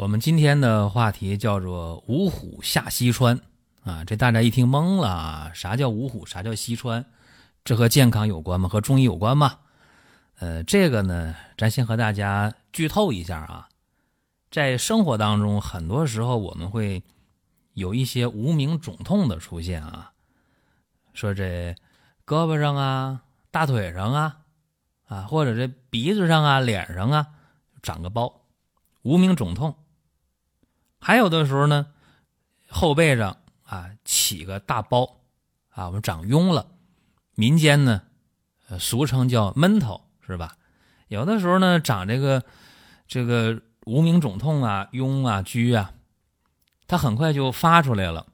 我们今天的话题叫做“五虎下西川”啊，这大家一听懵了啊，啥叫五虎？啥叫西川？这和健康有关吗？和中医有关吗？呃，这个呢，咱先和大家剧透一下啊，在生活当中，很多时候我们会有一些无名肿痛的出现啊，说这胳膊上啊、大腿上啊，啊，或者这鼻子上啊、脸上啊长个包，无名肿痛。还有的时候呢，后背上啊起个大包，啊我们长痈了，民间呢，俗称叫闷头，是吧？有的时候呢长这个这个无名肿痛啊、痈啊、疽啊，它很快就发出来了，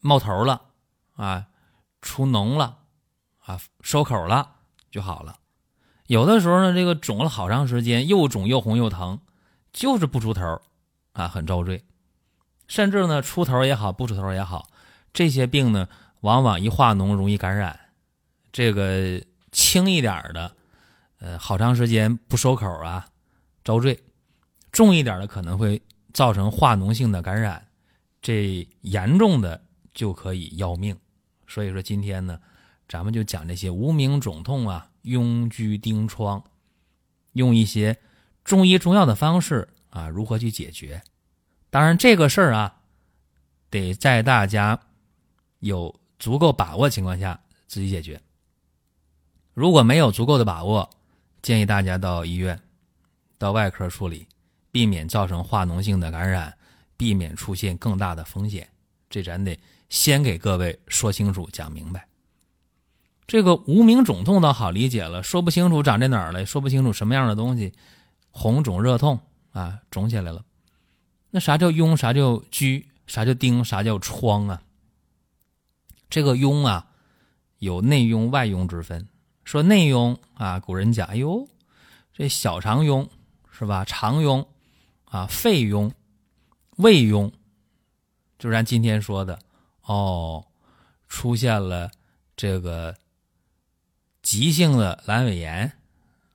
冒头了啊，出脓了啊，收口了就好了。有的时候呢，这个肿了好长时间，又肿又红又疼，就是不出头。啊，很遭罪，甚至呢，出头也好，不出头也好，这些病呢，往往一化脓容易感染。这个轻一点的，呃，好长时间不收口啊，遭罪；重一点的可能会造成化脓性的感染，这严重的就可以要命。所以说，今天呢，咱们就讲这些无名肿痛啊、痈疽疔疮，用一些中医中药的方式。啊，如何去解决？当然，这个事儿啊，得在大家有足够把握情况下自己解决。如果没有足够的把握，建议大家到医院、到外科处理，避免造成化脓性的感染，避免出现更大的风险。这咱得先给各位说清楚、讲明白。这个无名肿痛倒好理解了，说不清楚长在哪儿了，说不清楚什么样的东西，红肿热痛。啊，肿起来了。那啥叫痈？啥叫疽？啥叫疔？啥叫疮啊？这个痈啊，有内痈、外痈之分。说内痈啊，古人讲，哎呦，这小肠痈是吧？肠痈啊，肺痈、胃痈，就是咱今天说的哦，出现了这个急性的阑尾炎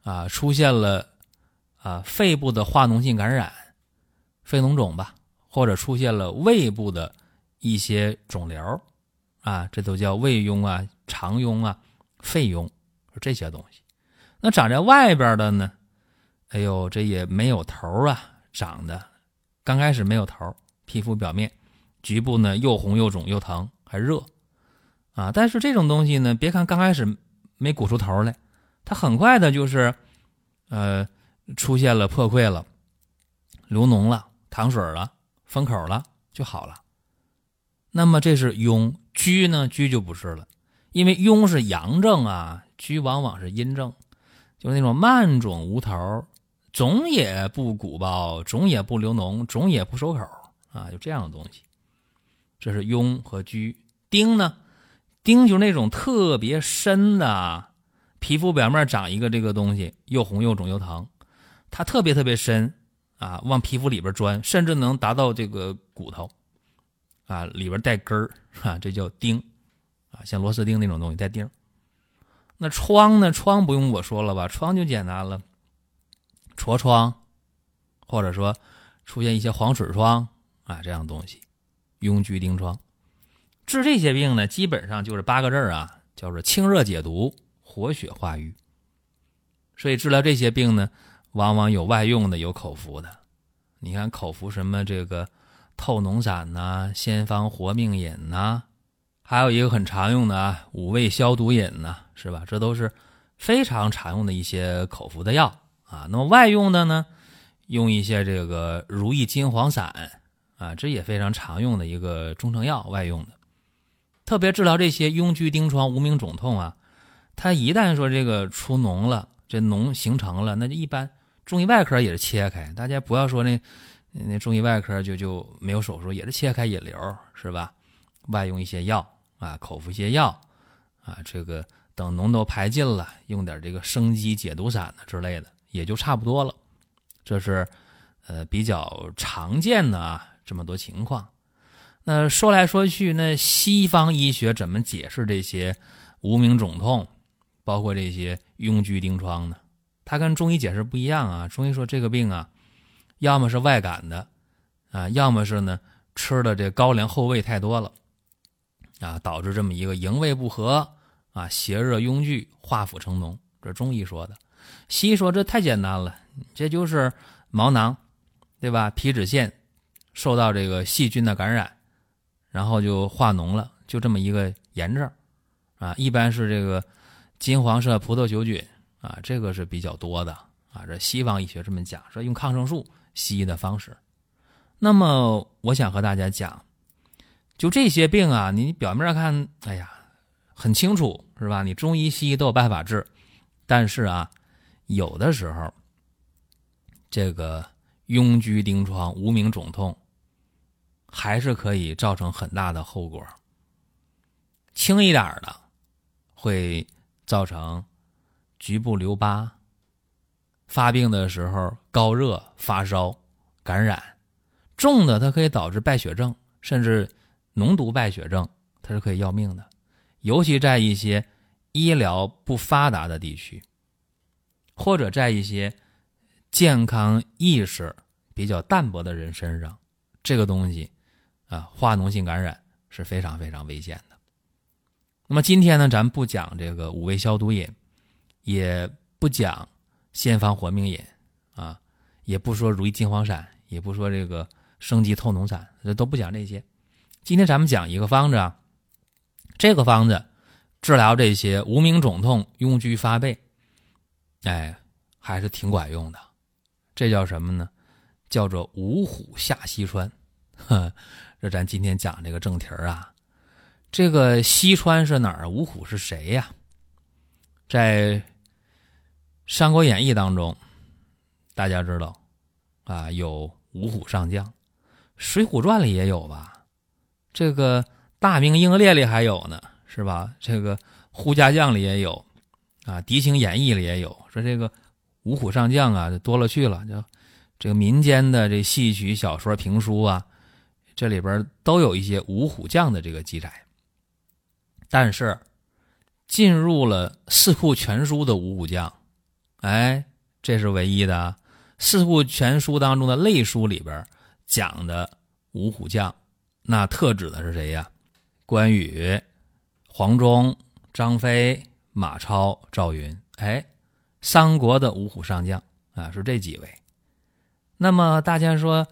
啊，出现了。啊，肺部的化脓性感染，肺脓肿吧，或者出现了胃部的一些肿瘤，啊，这都叫胃痈啊、肠痈啊、肺痈，这些东西。那长在外边的呢？哎呦，这也没有头啊，长的刚开始没有头，皮肤表面局部呢又红又肿又疼还热，啊，但是这种东西呢，别看刚开始没鼓出头来，它很快的就是，呃。出现了破溃了，流脓了，淌水了，封口了就好了。那么这是痈，疽呢？疽就不是了，因为痈是阳症啊，疽往往是阴症，就是那种慢肿无头，肿也不鼓包，肿也不流脓，肿也不收口啊，就这样的东西。这是痈和疽。疔呢？疔就是那种特别深的，皮肤表面长一个这个东西，又红又肿又疼。它特别特别深，啊，往皮肤里边钻，甚至能达到这个骨头，啊，里边带根儿，啊，这叫钉，啊，像螺丝钉那种东西带钉。那疮呢？疮不用我说了吧？疮就简单了，痤疮，或者说出现一些黄水疮啊，这样东西，痈疽疔疮。治这些病呢，基本上就是八个字啊，叫做清热解毒、活血化瘀。所以治疗这些病呢。往往有外用的，有口服的。你看口服什么这个透脓散呐、先方活命饮呐，还有一个很常用的啊五味消毒饮呐，是吧？这都是非常常用的一些口服的药啊。那么外用的呢，用一些这个如意金黄散啊，这也非常常用的一个中成药，外用的。特别治疗这些痈疽疔疮无名肿痛啊，它一旦说这个出脓了，这脓形成了，那就一般。中医外科也是切开，大家不要说那那中医外科就就没有手术，也是切开引流，是吧？外用一些药啊，口服一些药啊，这个等脓都排尽了，用点这个生肌解毒散的之类的，也就差不多了。这是呃比较常见的啊，这么多情况。那说来说去，那西方医学怎么解释这些无名肿痛，包括这些痈疽疔疮呢？他跟中医解释不一样啊。中医说这个病啊，要么是外感的啊，要么是呢吃的这高粱后味太多了啊，导致这么一个营卫不和啊，邪热壅聚，化腐成脓。这中医说的，西医说这太简单了，这就是毛囊，对吧？皮脂腺受到这个细菌的感染。然后就化脓了，就这么一个炎症，啊，一般是这个金黄色葡萄球菌啊，这个是比较多的啊。这西方医学这么讲，说用抗生素，西医的方式。那么我想和大家讲，就这些病啊，你表面上看，哎呀，很清楚是吧？你中医西医都有办法治，但是啊，有的时候这个痈疽疔疮、无名肿痛。还是可以造成很大的后果。轻一点的，会造成局部留疤。发病的时候高热发烧感染，重的它可以导致败血症，甚至脓毒败血症，它是可以要命的。尤其在一些医疗不发达的地区，或者在一些健康意识比较淡薄的人身上，这个东西。啊，化脓性感染是非常非常危险的。那么今天呢，咱不讲这个五味消毒饮，也不讲先方活命饮啊，也不说如意金黄散，也不说这个生肌透脓散，这都不讲这些。今天咱们讲一个方子啊，这个方子治疗这些无名肿痛、痈疽发背，哎，还是挺管用的。这叫什么呢？叫做五虎下西川。呵。这咱今天讲这个正题儿啊，这个西川是哪儿？五虎是谁呀？在《三国演义》当中，大家知道啊，有五虎上将，《水浒传》里也有吧？这个《大明英烈》里还有呢，是吧？这个《呼家将》里也有啊，《狄青演义》里也有。说这个五虎上将啊，多了去了，就这个民间的这戏曲、小说、评书啊。这里边都有一些五虎将的这个记载，但是进入了《四库全书》的五虎将，哎，这是唯一的。《四库全书》当中的类书里边讲的五虎将，那特指的是谁呀？关羽、黄忠、张飞、马超、赵云，哎，三国的五虎上将啊，是这几位。那么大家说。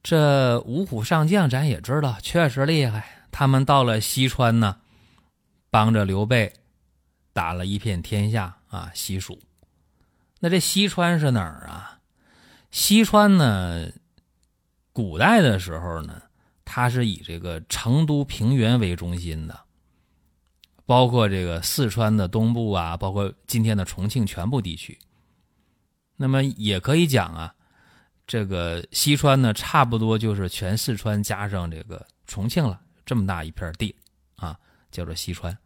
这五虎上将，咱也知道，确实厉害。他们到了西川呢，帮着刘备打了一片天下啊，西蜀。那这西川是哪儿啊？西川呢，古代的时候呢，它是以这个成都平原为中心的，包括这个四川的东部啊，包括今天的重庆全部地区。那么也可以讲啊。这个西川呢，差不多就是全四川加上这个重庆了，这么大一片地啊，叫做西川。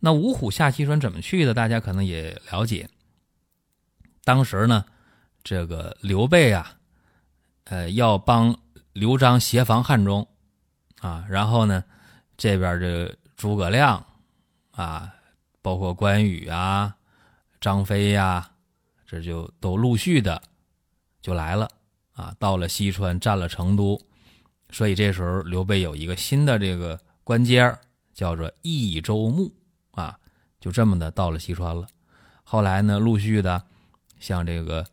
那五虎下西川怎么去的？大家可能也了解。当时呢，这个刘备啊，呃，要帮刘璋协防汉中啊，然后呢，这边这诸葛亮啊，包括关羽啊、张飞呀，这就都陆续的就来了。啊，到了西川，占了成都，所以这时候刘备有一个新的这个官阶叫做益州牧啊，就这么的到了西川了。后来呢，陆续的像这个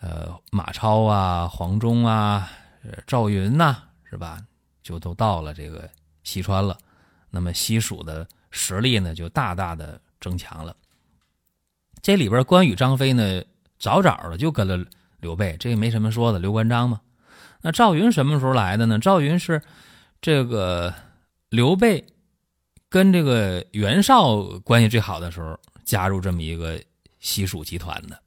呃马超啊、黄忠啊、赵云呐，是吧？就都到了这个西川了。那么西蜀的实力呢，就大大的增强了。这里边关羽、张飞呢，早早的就跟了。刘备这也没什么说的，刘关张嘛。那赵云什么时候来的呢？赵云是这个刘备跟这个袁绍关系最好的时候加入这么一个西蜀集团的。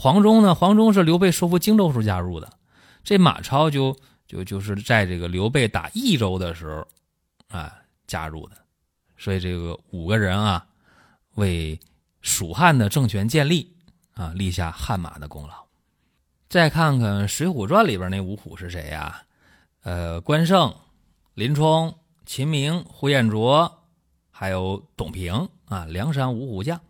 黄忠呢，黄忠是刘备收复荆州时候加入的，这马超就就就是在这个刘备打益州的时候啊加入的，所以这个五个人啊为蜀汉的政权建立啊立下汗马的功劳。再看看《水浒传》里边那五虎是谁呀？呃，关胜、林冲、秦明、呼延灼，还有董平啊，梁山五虎将。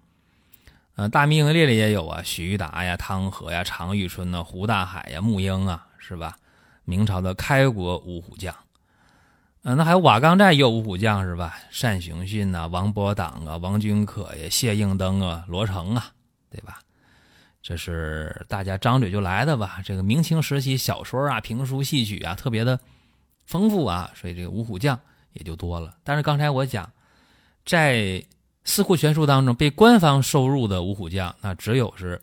呃，大名列里也有啊，徐达呀、汤和呀、常遇春呐、胡大海呀、穆英啊，是吧？明朝的开国五虎将。呃，那还有瓦岗寨也有五虎将是吧？单雄信呐、王伯党啊、王君可呀、谢应登啊、罗成啊，对吧？这是大家张嘴就来的吧？这个明清时期小说啊、评书、戏曲啊，特别的丰富啊，所以这个五虎将也就多了。但是刚才我讲，在四库全书当中被官方收入的五虎将，那只有是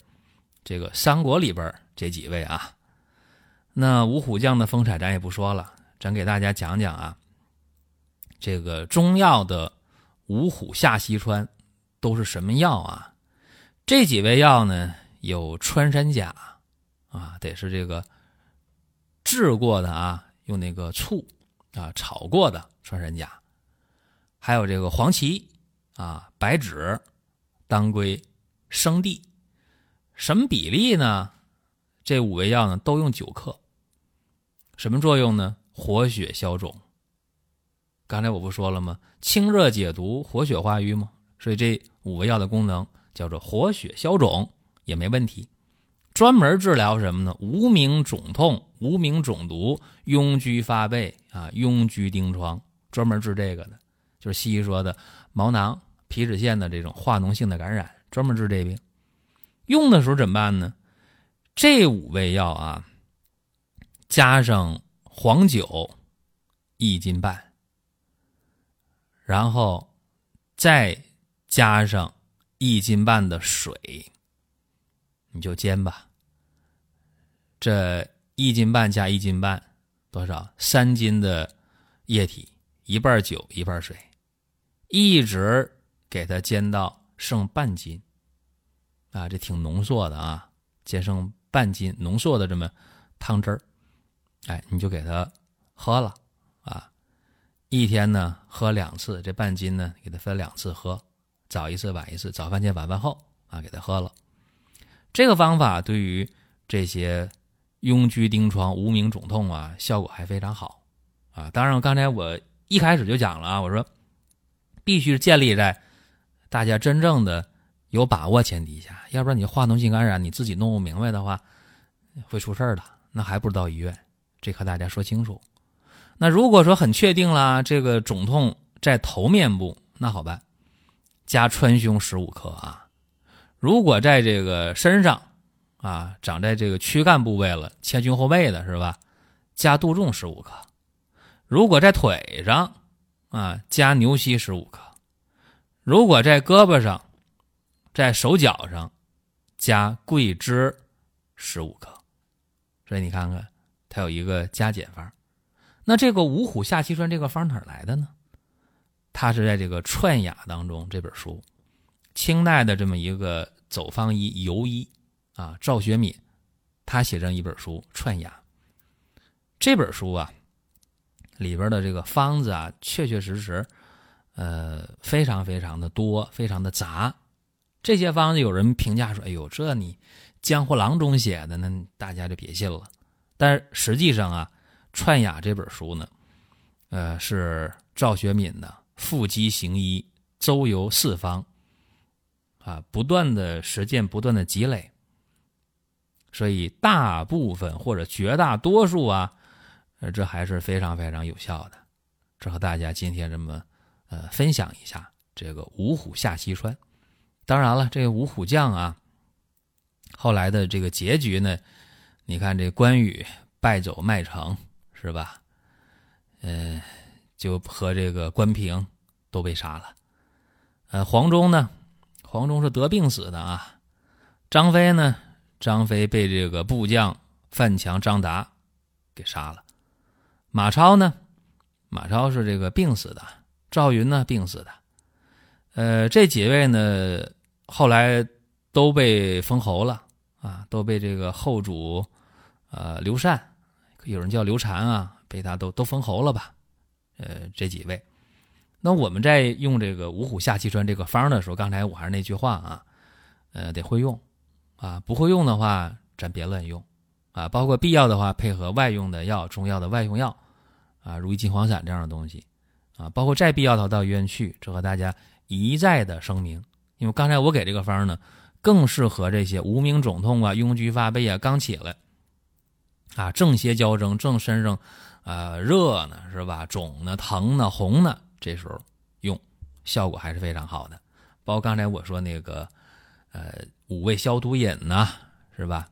这个三国里边这几位啊。那五虎将的风采咱也不说了，咱给大家讲讲啊。这个中药的五虎下西川都是什么药啊？这几味药呢，有穿山甲啊，得是这个治过的啊，用那个醋啊炒过的穿山甲，还有这个黄芪。啊，白芷、当归、生地，什么比例呢？这五味药呢都用九克。什么作用呢？活血消肿。刚才我不说了吗？清热解毒、活血化瘀吗？所以这五味药的功能叫做活血消肿也没问题。专门治疗什么呢？无名肿痛、无名肿毒、痈疽发背啊、痈疽钉疮，专门治这个的，就是西医说的毛囊。皮脂腺的这种化脓性的感染，专门治这病。用的时候怎么办呢？这五味药啊，加上黄酒一斤半，然后再加上一斤半的水，你就煎吧。这一斤半加一斤半多少？三斤的液体，一半酒，一半水，一直。给它煎到剩半斤，啊，这挺浓缩的啊，煎剩半斤浓缩的这么汤汁儿，哎，你就给它喝了啊，一天呢喝两次，这半斤呢给它分两次喝，早一次晚一次，早饭前晚饭后啊给它喝了。这个方法对于这些痈疽疔疮、无名肿痛啊，效果还非常好啊。当然，刚才我一开始就讲了啊，我说必须建立在。大家真正的有把握前提下，要不然你化脓性感染你自己弄不明白的话，会出事儿的。那还不如到医院，这和大家说清楚。那如果说很确定了，这个肿痛在头面部，那好办，加川芎十五克啊。如果在这个身上啊，长在这个躯干部位了，前胸后背的是吧？加杜仲十五克。如果在腿上啊，加牛膝十五克。如果在胳膊上，在手脚上加桂枝十五克，所以你看看，它有一个加减法。那这个五虎下西川这个方哪来的呢？它是在这个《串雅》当中这本书，清代的这么一个走方医游医啊，赵学敏，他写成一本书《串雅》。这本书啊，里边的这个方子啊，确确实实。呃，非常非常的多，非常的杂。这些方子有人评价说：“哎呦，这你江湖郎中写的，那大家就别信了。”但实际上啊，《串雅》这本书呢，呃，是赵学敏的腹肌行医、周游四方啊，不断的实践，不断的积累，所以大部分或者绝大多数啊，这还是非常非常有效的。这和大家今天这么。呃，分享一下这个五虎下西川。当然了，这个五虎将啊，后来的这个结局呢，你看这关羽败走麦城是吧？嗯，就和这个关平都被杀了。呃，黄忠呢，黄忠是得病死的啊。张飞呢，张飞被这个部将范强、张达给杀了。马超呢，马超是这个病死的。赵云呢，病死的，呃，这几位呢，后来都被封侯了啊，都被这个后主呃刘禅，有人叫刘禅啊，被他都都封侯了吧？呃，这几位。那我们在用这个五虎下西川这个方的时候，刚才我还是那句话啊，呃，得会用啊，不会用的话，咱别乱用啊。包括必要的话，配合外用的药、中药的外用药啊，如意金黄散这样的东西啊。包括再必要的到医院去，这和大家一再的声明。因为刚才我给这个方呢，更适合这些无名肿痛啊、痈疽发背啊，刚起来啊，正邪交争，正身上啊热呢，是吧？肿呢、疼呢、红呢。这时候用效果还是非常好的，包括刚才我说那个，呃，五味消毒饮呐，是吧？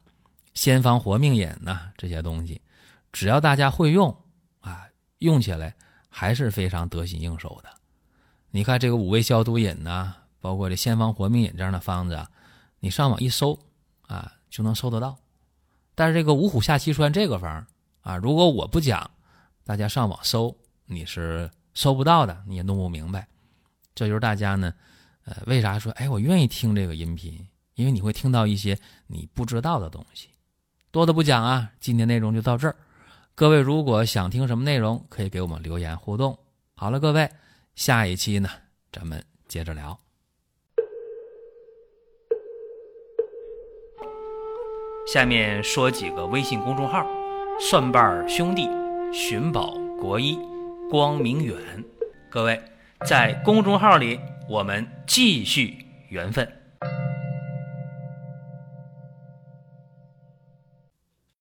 先方活命饮呐，这些东西，只要大家会用，用起来还是非常得心应手的。你看这个五味消毒饮呐，包括这先方活命饮这样的方子，啊，你上网一搜啊，就能搜得到。但是这个五虎下西川这个方啊，如果我不讲，大家上网搜，你是。搜不到的你也弄不明白，这就是大家呢，呃，为啥说哎我愿意听这个音频？因为你会听到一些你不知道的东西。多的不讲啊，今天内容就到这儿。各位如果想听什么内容，可以给我们留言互动。好了，各位，下一期呢，咱们接着聊。下面说几个微信公众号：蒜瓣兄弟、寻宝国医。光明远，各位在公众号里，我们继续缘分。